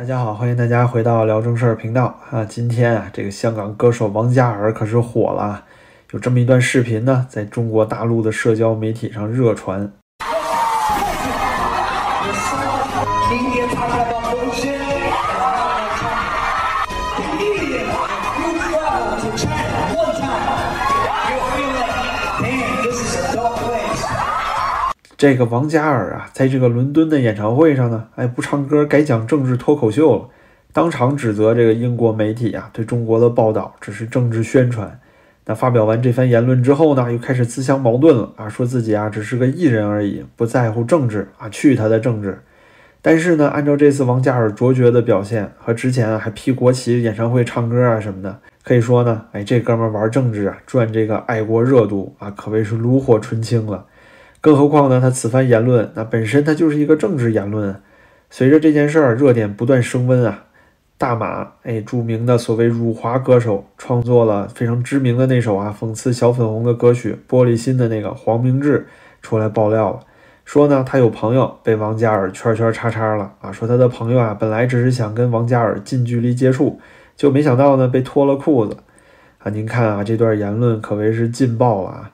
大家好，欢迎大家回到聊正事儿频道啊！今天啊，这个香港歌手王嘉尔可是火了，有这么一段视频呢，在中国大陆的社交媒体上热传。这个王嘉尔啊，在这个伦敦的演唱会上呢，哎，不唱歌，改讲政治脱口秀了，当场指责这个英国媒体啊，对中国的报道只是政治宣传。那发表完这番言论之后呢，又开始自相矛盾了啊，说自己啊只是个艺人而已，不在乎政治啊，去他的政治。但是呢，按照这次王嘉尔卓绝的表现和之前啊还披国旗演唱会唱歌啊什么的，可以说呢，哎，这哥们玩政治啊，赚这个爱国热度啊，可谓是炉火纯青了。更何况呢？他此番言论，那本身他就是一个政治言论。随着这件事儿热点不断升温啊，大马哎，著名的所谓辱华歌手，创作了非常知名的那首啊讽刺小粉红的歌曲《玻璃心》的那个黄明志出来爆料了，说呢他有朋友被王嘉尔圈圈叉叉了啊，说他的朋友啊本来只是想跟王嘉尔近距离接触，就没想到呢被脱了裤子啊！您看啊，这段言论可谓是劲爆了啊！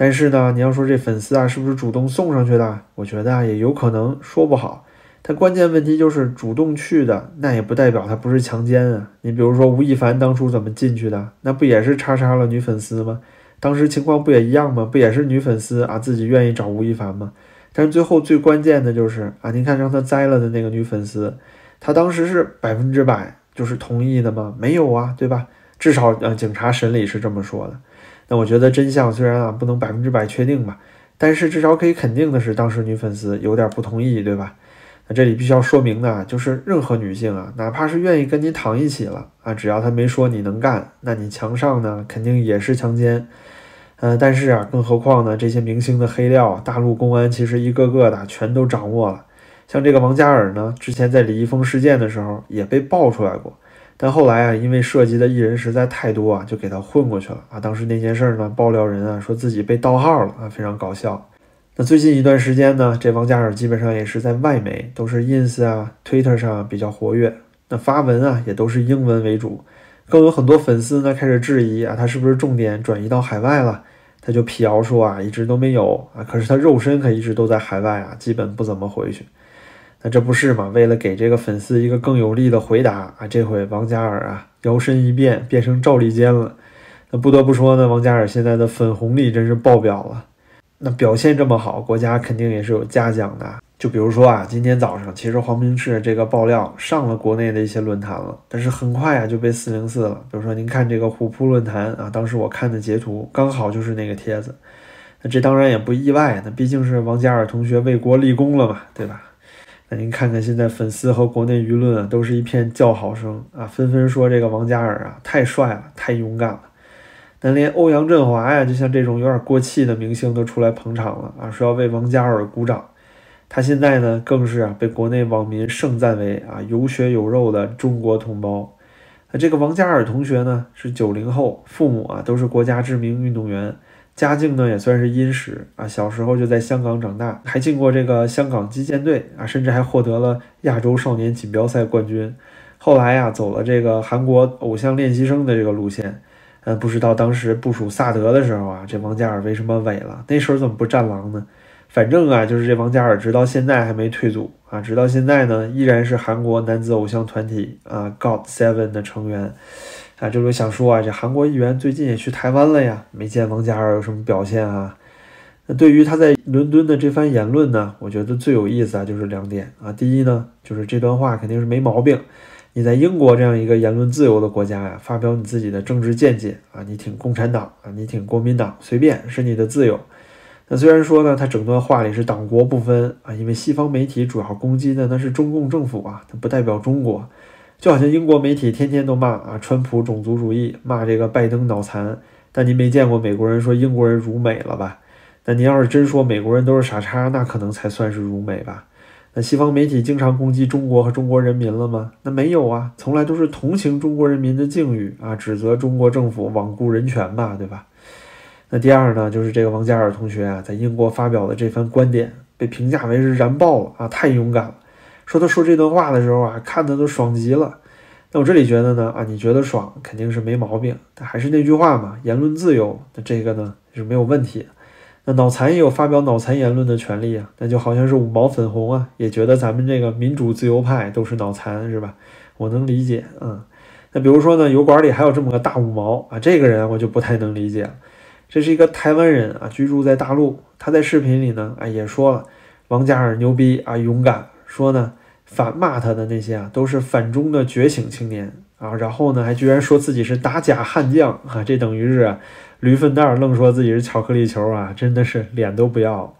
但是呢，你要说这粉丝啊，是不是主动送上去的？我觉得啊，也有可能说不好。但关键问题就是主动去的，那也不代表他不是强奸啊。你比如说吴亦凡当初怎么进去的？那不也是叉叉了女粉丝吗？当时情况不也一样吗？不也是女粉丝啊自己愿意找吴亦凡吗？但是最后最关键的就是啊，您看让他栽了的那个女粉丝，她当时是百分之百就是同意的吗？没有啊，对吧？至少呃，警察审理是这么说的。那我觉得真相虽然啊不能百分之百确定吧，但是至少可以肯定的是，当时女粉丝有点不同意，对吧？那这里必须要说明的，就是任何女性啊，哪怕是愿意跟你躺一起了啊，只要她没说你能干，那你墙上呢肯定也是强奸。呃，但是啊，更何况呢，这些明星的黑料，大陆公安其实一个个的全都掌握了。像这个王嘉尔呢，之前在李易峰事件的时候也被爆出来过。但后来啊，因为涉及的艺人实在太多啊，就给他混过去了啊。当时那件事呢，爆料人啊说自己被盗号了啊，非常搞笑。那最近一段时间呢，这王嘉尔基本上也是在外媒，都是 ins 啊、Twitter 上比较活跃。那发文啊，也都是英文为主。更有很多粉丝呢开始质疑啊，他是不是重点转移到海外了？他就辟谣说啊，一直都没有啊，可是他肉身可一直都在海外啊，基本不怎么回去。那这不是嘛？为了给这个粉丝一个更有力的回答啊，这回王嘉尔啊摇身一变变成赵立坚了。那不得不说呢，王嘉尔现在的粉红力真是爆表了。那表现这么好，国家肯定也是有嘉奖的。就比如说啊，今天早上其实黄明志这个爆料上了国内的一些论坛了，但是很快啊就被四零四了。比如说您看这个虎扑论坛啊，当时我看的截图刚好就是那个帖子。那这当然也不意外，那毕竟是王嘉尔同学为国立功了嘛，对吧？那您看看现在粉丝和国内舆论啊，都是一片叫好声啊，纷纷说这个王嘉尔啊太帅了，太勇敢了。那连欧阳震华呀，就像这种有点过气的明星都出来捧场了啊，说要为王嘉尔鼓掌。他现在呢，更是啊被国内网民盛赞为啊有血有肉的中国同胞。那这个王嘉尔同学呢，是九零后，父母啊都是国家知名运动员。家境呢也算是殷实啊，小时候就在香港长大，还进过这个香港击剑队啊，甚至还获得了亚洲少年锦标赛冠军。后来呀，走了这个韩国偶像练习生的这个路线。嗯，不知道当时部署萨德的时候啊，这王嘉尔为什么萎了？那时候怎么不战狼呢？反正啊，就是这王嘉尔直到现在还没退组啊，直到现在呢，依然是韩国男子偶像团体啊 God Seven 的成员。啊，就是想说啊，这韩国议员最近也去台湾了呀，没见王嘉尔有什么表现啊？那对于他在伦敦的这番言论呢，我觉得最有意思啊，就是两点啊。第一呢，就是这段话肯定是没毛病。你在英国这样一个言论自由的国家呀，发表你自己的政治见解啊，你挺共产党啊，你挺国民党，随便是你的自由。那虽然说呢，他整段话里是党国不分啊，因为西方媒体主要攻击的那是中共政府啊，它不代表中国。就好像英国媒体天天都骂啊，川普种族主义，骂这个拜登脑残。但您没见过美国人说英国人辱美了吧？那您要是真说美国人都是傻叉，那可能才算是辱美吧？那西方媒体经常攻击中国和中国人民了吗？那没有啊，从来都是同情中国人民的境遇啊，指责中国政府罔顾人权吧，对吧？那第二呢，就是这个王嘉尔同学啊，在英国发表的这番观点被评价为是燃爆了啊，太勇敢了。说他说这段话的时候啊，看的都爽极了。那我这里觉得呢，啊，你觉得爽肯定是没毛病，但还是那句话嘛，言论自由，那这个呢是没有问题。那脑残也有发表脑残言论的权利啊，那就好像是五毛粉红啊，也觉得咱们这个民主自由派都是脑残是吧？我能理解，嗯。那比如说呢，油管里还有这么个大五毛啊，这个人我就不太能理解。这是一个台湾人啊，居住在大陆，他在视频里呢，啊也说了，王嘉尔牛逼啊，勇敢，说呢反骂他的那些啊都是反中的觉醒青年啊，然后呢还居然说自己是打假悍将啊，这等于是。驴粪蛋愣说自己是巧克力球啊，真的是脸都不要。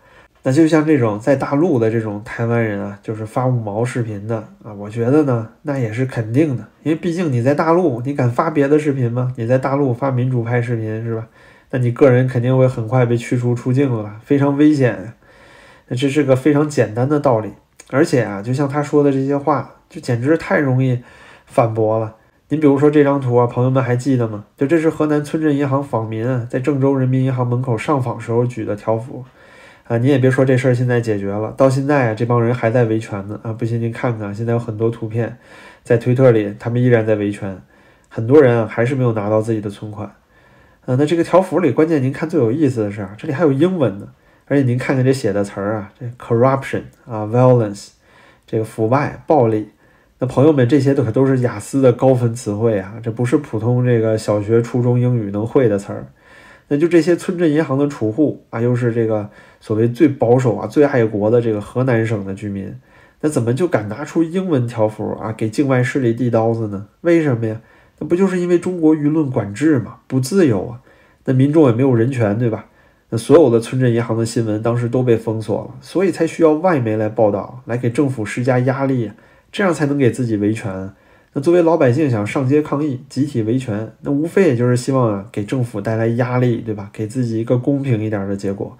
那就像这种在大陆的这种台湾人啊，就是发五毛视频的啊，我觉得呢，那也是肯定的，因为毕竟你在大陆，你敢发别的视频吗？你在大陆发民主派视频是吧？那你个人肯定会很快被驱逐出境了，非常危险。那这是个非常简单的道理，而且啊，就像他说的这些话，就简直太容易反驳了。您比如说这张图啊，朋友们还记得吗？就这是河南村镇银行访民，在郑州人民银行门口上访时候举的条幅啊。您也别说这事儿现在解决了，到现在啊，这帮人还在维权呢啊。不信您看看，现在有很多图片在推特里，他们依然在维权，很多人啊还是没有拿到自己的存款。啊，那这个条幅里，关键您看最有意思的是，这里还有英文呢，而且您看看这写的词儿啊，这 corruption 啊，violence，这个腐败、暴力。那朋友们，这些都可都是雅思的高分词汇啊，这不是普通这个小学、初中英语能会的词儿。那就这些村镇银行的储户啊，又是这个所谓最保守啊、最爱国的这个河南省的居民，那怎么就敢拿出英文条幅啊，给境外势力递刀子呢？为什么呀？那不就是因为中国舆论管制嘛，不自由啊？那民众也没有人权，对吧？那所有的村镇银行的新闻当时都被封锁了，所以才需要外媒来报道，来给政府施加压力。这样才能给自己维权。那作为老百姓想上街抗议、集体维权，那无非也就是希望啊给政府带来压力，对吧？给自己一个公平一点的结果。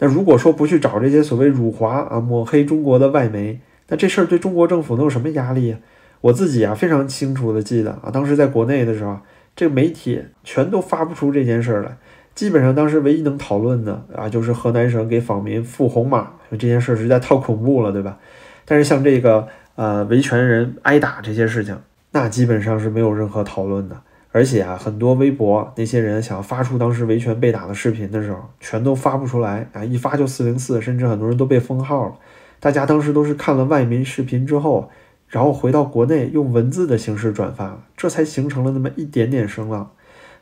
那如果说不去找这些所谓辱华啊、抹黑中国的外媒，那这事儿对中国政府能有什么压力啊？我自己啊非常清楚的记得啊，当时在国内的时候，这个媒体全都发不出这件事儿来。基本上当时唯一能讨论的啊，就是河南省给访民付红码，这件事实在太恐怖了，对吧？但是像这个。呃，维权人挨打这些事情，那基本上是没有任何讨论的。而且啊，很多微博那些人想要发出当时维权被打的视频的时候，全都发不出来啊！一发就四零四，甚至很多人都被封号了。大家当时都是看了外媒视频之后，然后回到国内用文字的形式转发，这才形成了那么一点点声浪。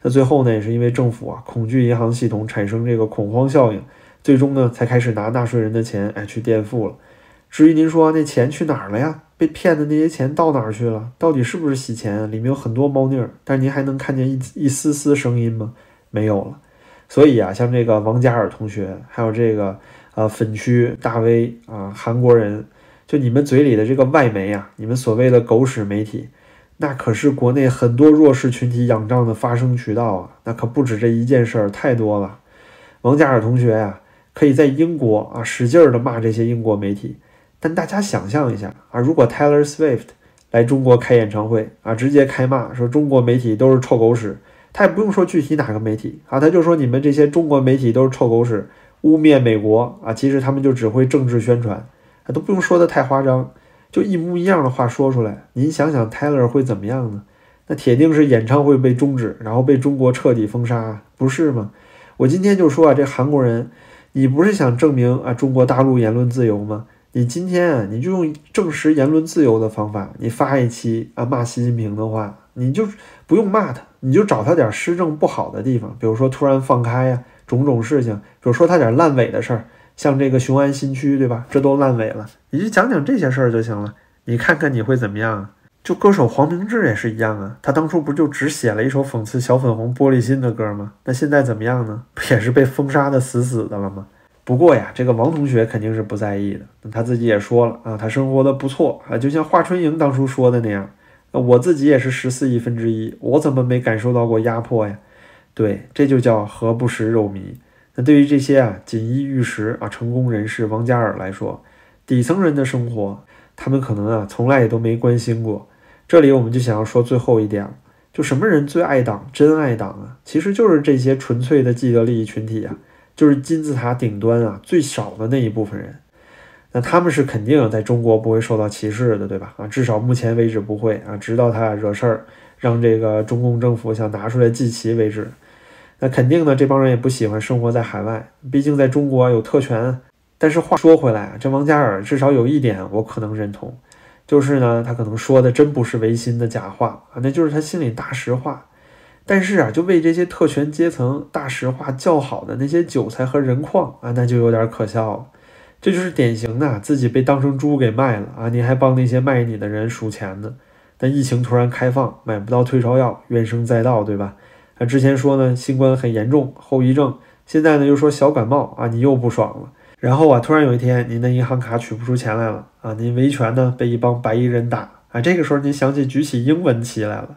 那最后呢，也是因为政府啊恐惧银行系统产生这个恐慌效应，最终呢才开始拿纳税人的钱哎去垫付了。至于您说那钱去哪儿了呀？被骗的那些钱到哪儿去了？到底是不是洗钱？里面有很多猫腻儿，但是您还能看见一一丝丝声音吗？没有了。所以啊，像这个王嘉尔同学，还有这个呃粉区大 V 啊，韩国人，就你们嘴里的这个外媒啊，你们所谓的狗屎媒体，那可是国内很多弱势群体仰仗的发声渠道啊，那可不止这一件事儿，太多了。王嘉尔同学呀，可以在英国啊使劲儿的骂这些英国媒体。但大家想象一下啊，如果 Taylor Swift 来中国开演唱会啊，直接开骂说中国媒体都是臭狗屎，他也不用说具体哪个媒体啊，他就说你们这些中国媒体都是臭狗屎，污蔑美国啊，其实他们就只会政治宣传，啊都不用说的太夸张，就一模一样的话说出来，您想想 Taylor 会怎么样呢？那铁定是演唱会被终止，然后被中国彻底封杀，不是吗？我今天就说啊，这韩国人，你不是想证明啊中国大陆言论自由吗？你今天啊，你就用证实言论自由的方法，你发一期啊骂习近平的话，你就不用骂他，你就找他点施政不好的地方，比如说突然放开呀，种种事情，比如说他点烂尾的事儿，像这个雄安新区，对吧？这都烂尾了，你就讲讲这些事儿就行了。你看看你会怎么样？就歌手黄明志也是一样啊，他当初不就只写了一首讽刺小粉红玻璃心的歌吗？那现在怎么样呢？不也是被封杀的死死的了吗？不过呀，这个王同学肯定是不在意的。他自己也说了啊，他生活的不错啊，就像华春莹当初说的那样。那我自己也是十四亿分之一，我怎么没感受到过压迫呀？对，这就叫何不食肉糜。对于这些啊锦衣玉食啊成功人士王嘉尔来说，底层人的生活，他们可能啊从来也都没关心过。这里我们就想要说最后一点，就什么人最爱党、真爱党啊？其实就是这些纯粹的既得利益群体啊。就是金字塔顶端啊，最少的那一部分人。那他们是肯定在中国不会受到歧视的，对吧？啊，至少目前为止不会啊，直到他惹事儿，让这个中共政府想拿出来祭旗为止。那肯定呢，这帮人也不喜欢生活在海外，毕竟在中国有特权。但是话说回来啊，这王嘉尔至少有一点我可能认同，就是呢，他可能说的真不是违心的假话啊，那就是他心里大实话。但是啊，就为这些特权阶层大实话叫好的那些韭菜和人矿啊，那就有点可笑了。这就是典型的自己被当成猪给卖了啊，你还帮那些卖你的人数钱呢。但疫情突然开放，买不到退烧药，怨声载道，对吧？啊，之前说呢，新冠很严重，后遗症，现在呢又说小感冒啊，你又不爽了。然后啊，突然有一天，您的银行卡取不出钱来了啊！您维权呢，被一帮白衣人打啊！这个时候，您想起举起英文旗来了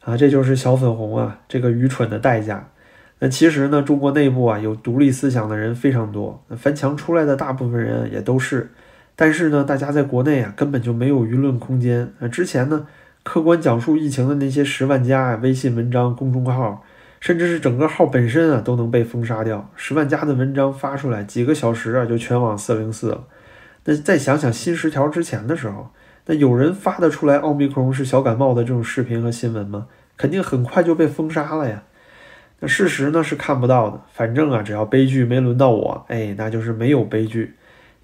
啊！这就是小粉红啊，这个愚蠢的代价。那其实呢，中国内部啊，有独立思想的人非常多，翻墙出来的大部分人也都是。但是呢，大家在国内啊，根本就没有舆论空间啊！之前呢，客观讲述疫情的那些十万加微信文章、公众号。甚至是整个号本身啊都能被封杀掉，十万加的文章发出来，几个小时啊就全网四零四了。那再想想新十条之前的时候，那有人发得出来奥密克戎是小感冒的这种视频和新闻吗？肯定很快就被封杀了呀。那事实呢是看不到的，反正啊只要悲剧没轮到我，哎，那就是没有悲剧。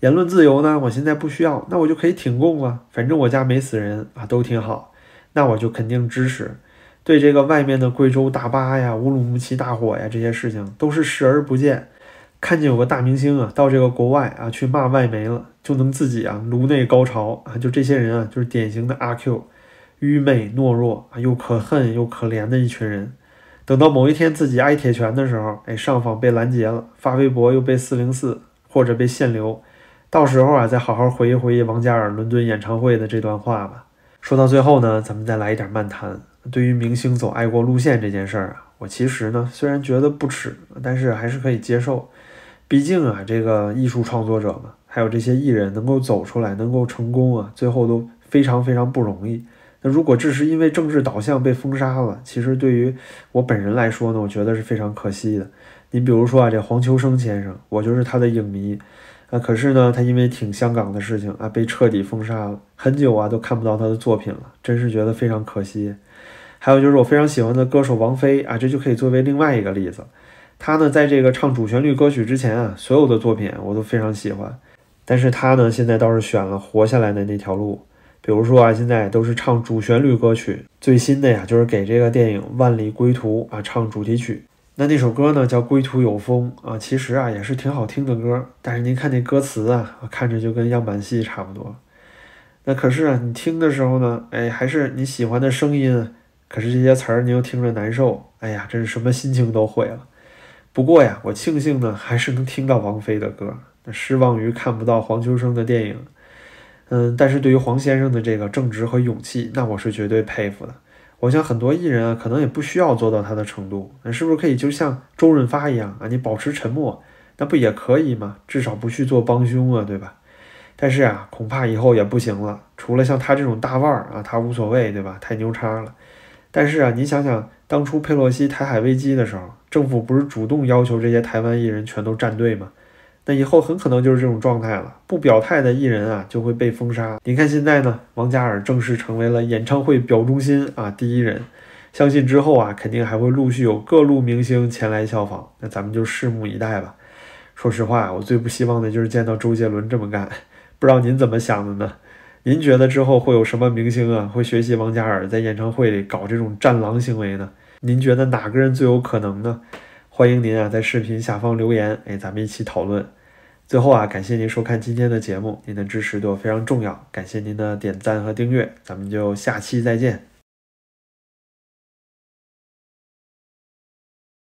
言论自由呢，我现在不需要，那我就可以挺供了，反正我家没死人啊，都挺好，那我就肯定支持。对这个外面的贵州大巴呀、乌鲁木齐大火呀这些事情都是视而不见，看见有个大明星啊到这个国外啊去骂外媒了，就能自己啊颅内高潮啊，就这些人啊就是典型的阿 Q，愚昧懦弱啊又可恨又可怜的一群人。等到某一天自己挨铁拳的时候，哎上访被拦截了，发微博又被四零四或者被限流，到时候啊再好好回忆回忆王嘉尔伦敦演唱会的这段话吧。说到最后呢，咱们再来一点漫谈。对于明星走爱国路线这件事儿啊，我其实呢虽然觉得不耻，但是还是可以接受。毕竟啊，这个艺术创作者嘛，还有这些艺人能够走出来，能够成功啊，最后都非常非常不容易。那如果只是因为政治导向被封杀了，其实对于我本人来说呢，我觉得是非常可惜的。你比如说啊，这黄秋生先生，我就是他的影迷啊，可是呢，他因为挺香港的事情啊，被彻底封杀了，很久啊都看不到他的作品了，真是觉得非常可惜。还有就是我非常喜欢的歌手王菲啊，这就可以作为另外一个例子。她呢，在这个唱主旋律歌曲之前啊，所有的作品我都非常喜欢。但是她呢，现在倒是选了活下来的那条路。比如说啊，现在都是唱主旋律歌曲，最新的呀，就是给这个电影《万里归途》啊唱主题曲。那那首歌呢，叫《归途有风》啊，其实啊也是挺好听的歌。但是您看那歌词啊，看着就跟样板戏差不多。那可是啊，你听的时候呢，哎，还是你喜欢的声音。可是这些词儿你又听着难受，哎呀，真是什么心情都毁了。不过呀，我庆幸呢，还是能听到王菲的歌。那失望于看不到黄秋生的电影，嗯，但是对于黄先生的这个正直和勇气，那我是绝对佩服的。我想很多艺人啊，可能也不需要做到他的程度。那是不是可以就像周润发一样啊？你保持沉默，那不也可以吗？至少不去做帮凶啊，对吧？但是啊，恐怕以后也不行了。除了像他这种大腕儿啊，他无所谓，对吧？太牛叉了。但是啊，你想想，当初佩洛西台海危机的时候，政府不是主动要求这些台湾艺人全都站队吗？那以后很可能就是这种状态了。不表态的艺人啊，就会被封杀。你看现在呢，王嘉尔正式成为了演唱会表忠心啊第一人，相信之后啊，肯定还会陆续有各路明星前来效仿。那咱们就拭目以待吧。说实话，我最不希望的就是见到周杰伦这么干。不知道您怎么想的呢？您觉得之后会有什么明星啊，会学习王嘉尔在演唱会里搞这种战狼行为呢？您觉得哪个人最有可能呢？欢迎您啊，在视频下方留言，哎，咱们一起讨论。最后啊，感谢您收看今天的节目，您的支持对我非常重要，感谢您的点赞和订阅，咱们就下期再见。